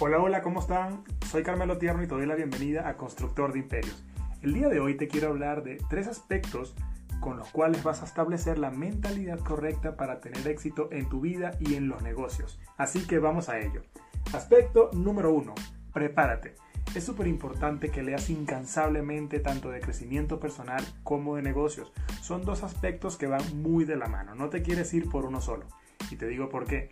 Hola, hola, ¿cómo están? Soy Carmelo Tierno y te doy la bienvenida a Constructor de Imperios. El día de hoy te quiero hablar de tres aspectos con los cuales vas a establecer la mentalidad correcta para tener éxito en tu vida y en los negocios. Así que vamos a ello. Aspecto número uno, prepárate. Es súper importante que leas incansablemente tanto de crecimiento personal como de negocios. Son dos aspectos que van muy de la mano, no te quieres ir por uno solo. Y te digo por qué.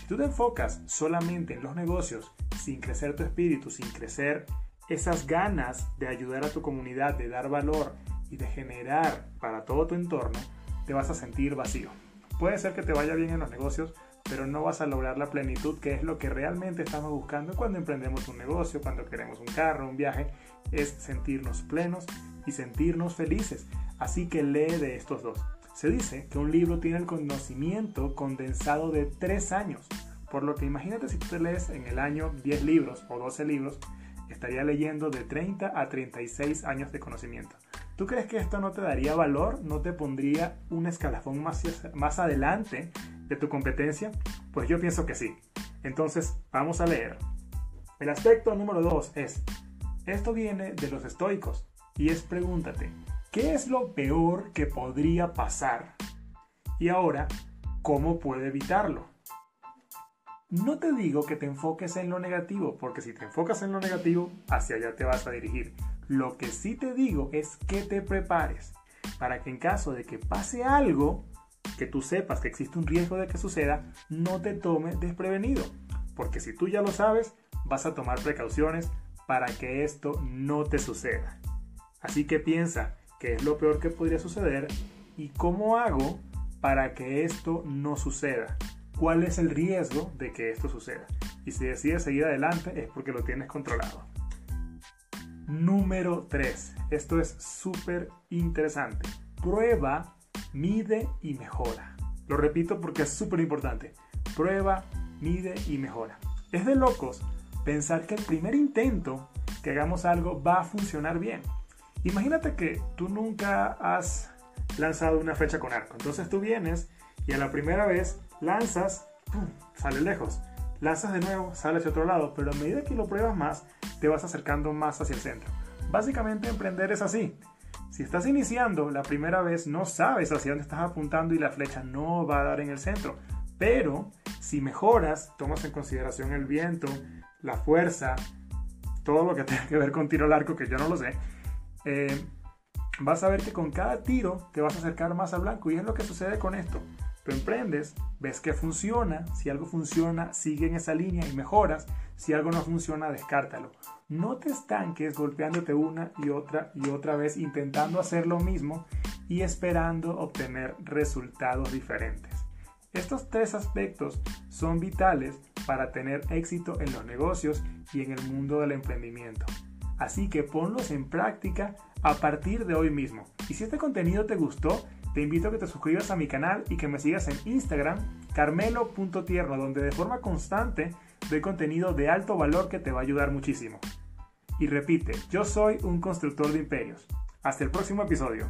Si tú te enfocas solamente en los negocios, sin crecer tu espíritu, sin crecer esas ganas de ayudar a tu comunidad, de dar valor y de generar para todo tu entorno, te vas a sentir vacío. Puede ser que te vaya bien en los negocios, pero no vas a lograr la plenitud que es lo que realmente estamos buscando cuando emprendemos un negocio, cuando queremos un carro, un viaje, es sentirnos plenos y sentirnos felices. Así que lee de estos dos. Se dice que un libro tiene el conocimiento condensado de tres años, por lo que imagínate si tú te lees en el año 10 libros o 12 libros, estaría leyendo de 30 a 36 años de conocimiento. ¿Tú crees que esto no te daría valor? ¿No te pondría un escalafón más, más adelante de tu competencia? Pues yo pienso que sí. Entonces, vamos a leer. El aspecto número 2 es, esto viene de los estoicos y es pregúntate, ¿Qué es lo peor que podría pasar? Y ahora, ¿cómo puedo evitarlo? No te digo que te enfoques en lo negativo, porque si te enfocas en lo negativo, hacia allá te vas a dirigir. Lo que sí te digo es que te prepares para que en caso de que pase algo, que tú sepas que existe un riesgo de que suceda, no te tome desprevenido. Porque si tú ya lo sabes, vas a tomar precauciones para que esto no te suceda. Así que piensa, qué es lo peor que podría suceder y cómo hago para que esto no suceda. ¿Cuál es el riesgo de que esto suceda? Y si decides seguir adelante es porque lo tienes controlado. Número 3. Esto es súper interesante. Prueba, mide y mejora. Lo repito porque es súper importante. Prueba, mide y mejora. Es de locos pensar que el primer intento que hagamos algo va a funcionar bien. Imagínate que tú nunca has lanzado una flecha con arco. Entonces tú vienes y a la primera vez lanzas, sale lejos. Lanzas de nuevo, sale hacia otro lado, pero a medida que lo pruebas más, te vas acercando más hacia el centro. Básicamente emprender es así. Si estás iniciando la primera vez, no sabes hacia dónde estás apuntando y la flecha no va a dar en el centro. Pero si mejoras, tomas en consideración el viento, la fuerza, todo lo que tenga que ver con tiro al arco, que yo no lo sé, eh, vas a ver que con cada tiro te vas a acercar más al blanco y es lo que sucede con esto. Tú emprendes, ves que funciona, si algo funciona, sigue en esa línea y mejoras, si algo no funciona, descártalo. No te estanques golpeándote una y otra y otra vez intentando hacer lo mismo y esperando obtener resultados diferentes. Estos tres aspectos son vitales para tener éxito en los negocios y en el mundo del emprendimiento. Así que ponlos en práctica a partir de hoy mismo. Y si este contenido te gustó, te invito a que te suscribas a mi canal y que me sigas en Instagram, carmelo.tierno, donde de forma constante doy contenido de alto valor que te va a ayudar muchísimo. Y repite, yo soy un constructor de imperios. Hasta el próximo episodio.